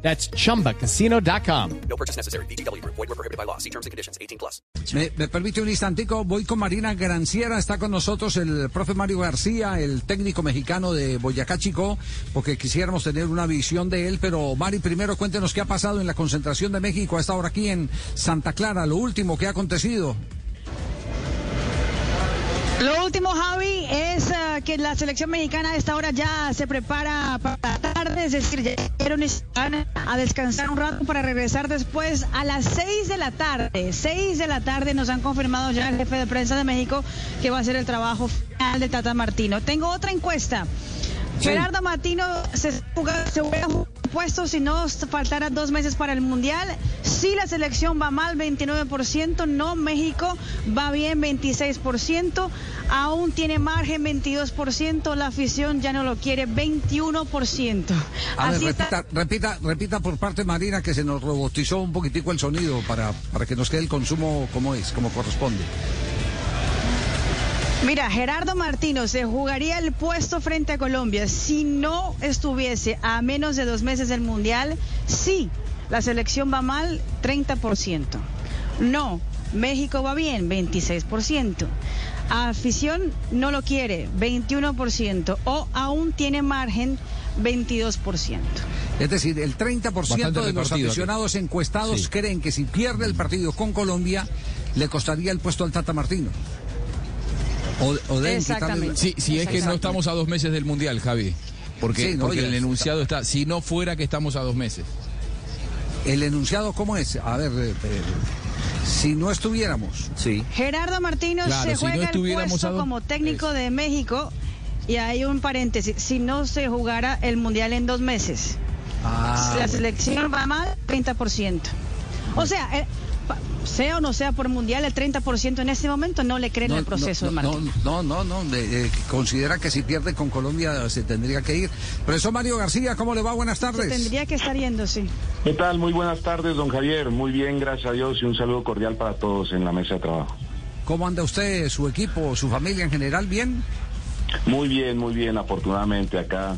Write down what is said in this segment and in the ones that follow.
That's chumbacasino.com. No purchase necessary. BGW. Void were prohibited by law. See terms and conditions. 18 plus. Me, me permite un instantico, voy con Marina Granciera, está con nosotros el profe Mario García, el técnico mexicano de Boyacá Chico, porque quisiéramos tener una visión de él, pero Mari, primero cuéntenos qué ha pasado en la concentración de México a esta hora aquí en Santa Clara, lo último que ha acontecido. Lo último, Javi, es eh, que la selección mexicana a esta hora ya se prepara para tarde, es decir, ya llegaron y se van a descansar un rato para regresar después a las 6 de la tarde. 6 de la tarde nos han confirmado ya el jefe de prensa de México que va a ser el trabajo final de Tata Martino. Tengo otra encuesta. Sí. Gerardo Martino se, juega- se hubiera si no faltara dos meses para el Mundial. Si la selección va mal, 29%. No, México va bien, 26%. Aún tiene margen, 22%. La afición ya no lo quiere, 21%. A ver, está. repita, repita, repita por parte Marina que se nos robotizó un poquitico el sonido para, para que nos quede el consumo como es, como corresponde. Mira, Gerardo Martino se jugaría el puesto frente a Colombia si no estuviese a menos de dos meses del Mundial. Sí, la selección va mal, 30%. No, México va bien, 26%. Afición no lo quiere, 21%. O aún tiene margen, 22%. Es decir, el 30% Bastante de los aquí. aficionados encuestados Sí. creen que si pierde el partido con Colombia, le costaría el puesto al Tata Martino. O, Exactamente. Sí, si es que no estamos a dos meses del Mundial, Javi. Porque, Sí, no, porque el enunciado está, si no fuera que estamos a dos meses. El enunciado, ¿cómo es? A ver, eh, eh, si no estuviéramos. Sí. Gerardo Martino Claro, se si no juega el puesto dos- como técnico de México y hay un paréntesis, si no se jugara el Mundial en dos meses. Ah, la bueno. selección va mal, 30%. O sea, eh, sea o no sea por Mundial, el 30% en este momento no le creen el proceso no, de Martino. no, no, no, no, de- eh, considera que si pierde con Colombia se tendría que ir. Profesor Mario García, ¿cómo le va? Buenas Se tardes. tendría que estar yendo, sí. ¿Qué tal? Muy buenas tardes, don Javier. Muy bien, gracias a Dios y un saludo cordial para todos en la mesa de trabajo. ¿Cómo anda usted, su equipo, su familia en general? ¿Bien? Muy bien, muy bien, afortunadamente acá,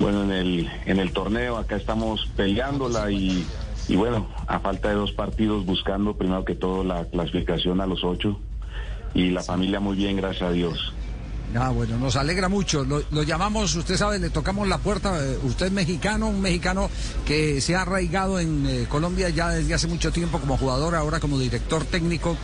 bueno, en el, en el torneo, acá estamos peleándola y, y bueno, a falta de dos partidos buscando primero que todo la clasificación a los ocho y la familia muy bien, gracias a Dios. Ah, bueno, nos alegra mucho. Lo, llamamos, usted sabe, le tocamos la puerta. Usted es mexicano, un mexicano que se ha arraigado en eh, Colombia ya desde hace mucho tiempo como jugador, ahora como director técnico,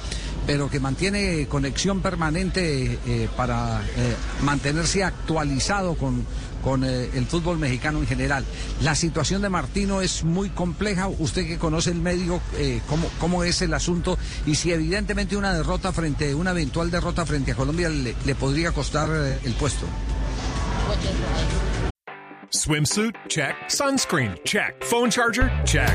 pero que mantiene conexión permanente eh, para eh, mantenerse actualizado con, con eh, el fútbol mexicano en general. La situación de Martino es muy compleja. Usted que conoce el medio, cómo, cómo es el asunto y si evidentemente una derrota frente, una eventual derrota frente a Colombia le, le podría costar el puesto. Swimsuit? Check. Sunscreen? Check. Phone charger? Check.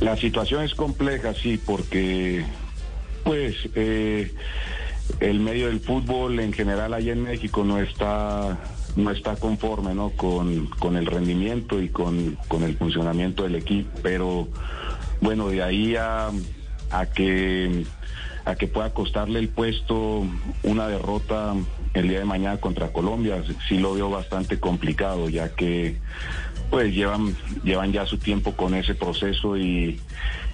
la situación es compleja, sí, porque pues eh, el medio del fútbol en general allá en México no está no está conforme ¿no? Con, con el rendimiento y con, con el funcionamiento del equipo, pero bueno, de ahí a, que a que pueda costarle el puesto una derrota el día de mañana contra Colombia, sí lo veo bastante complicado, ya que pues llevan, llevan ya su tiempo con ese proceso y,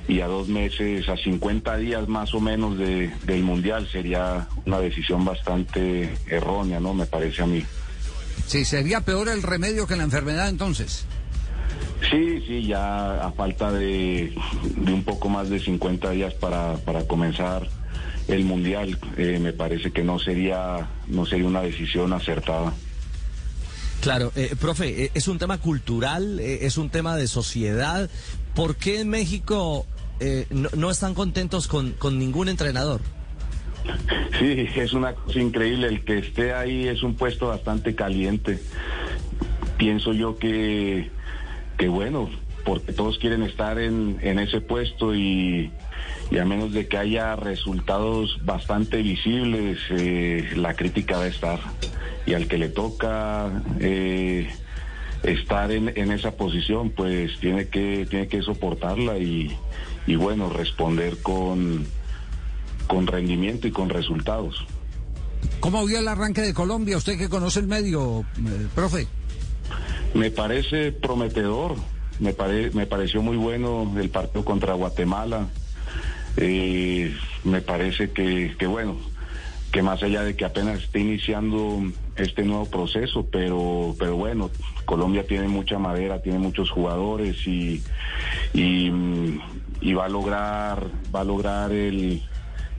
y a dos meses, a 50 días más o menos de, del Mundial sería una decisión bastante errónea, ¿no? Me parece a mí. Sí, sería peor el remedio que la enfermedad entonces. Sí, sí, ya a falta de, de un poco más de 50 días para, para comenzar el mundial. Eh, me parece que no sería, no sería una decisión acertada. Claro, eh, profe, eh, es un tema cultural, eh, es un tema de sociedad. ¿Por qué en México no, están contentos con, con ningún entrenador? Sí, es una cosa increíble. El que esté ahí es un puesto bastante caliente. Pienso yo que, que bueno, porque todos quieren estar en, en ese puesto y, y a menos de que haya resultados bastante visibles, la crítica va a estar. Y al que le toca eh, estar en, en esa posición, pues tiene que, tiene que soportarla y, y bueno, responder con, con rendimiento y con resultados. ¿Cómo vio el arranque de Colombia? Usted que conoce el medio, eh, profe. Me parece prometedor, me, pare- me pareció muy bueno el partido contra Guatemala. Eh, me parece que, que, bueno, que más allá de que apenas esté iniciando este nuevo proceso, pero, pero bueno, Colombia tiene mucha madera, tiene muchos jugadores y, y, va a lograr, va a lograr el,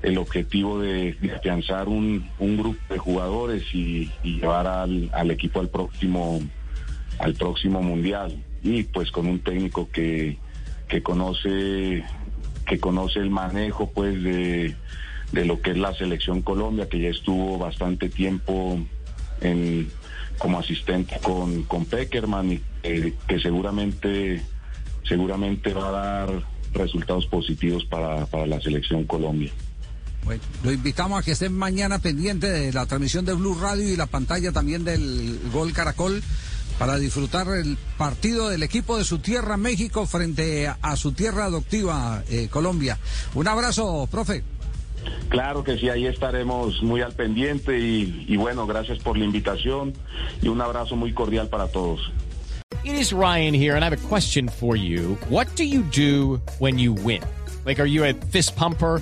el objetivo de, de afianzar un, un grupo de jugadores y, y llevar al, al equipo al próximo al próximo mundial. Y pues con un técnico que, que conoce que conoce el manejo pues de, de lo que es la selección Colombia que ya estuvo bastante tiempo en como asistente con, con Peckerman que seguramente seguramente va a dar resultados positivos para, para la selección Colombia. Bueno, lo invitamos a que estén mañana pendiente de la transmisión de Blue Radio y la pantalla también del Gol Caracol para disfrutar el partido del equipo de su tierra México frente a, a su tierra adoptiva eh, Colombia. Un abrazo, profe. Claro que sí, ahí estaremos muy al pendiente y, y bueno, gracias por la invitación y un abrazo muy cordial para todos. It is Ryan here, and I have a question for you. What do you do when you win? Like, are you a fist pumper?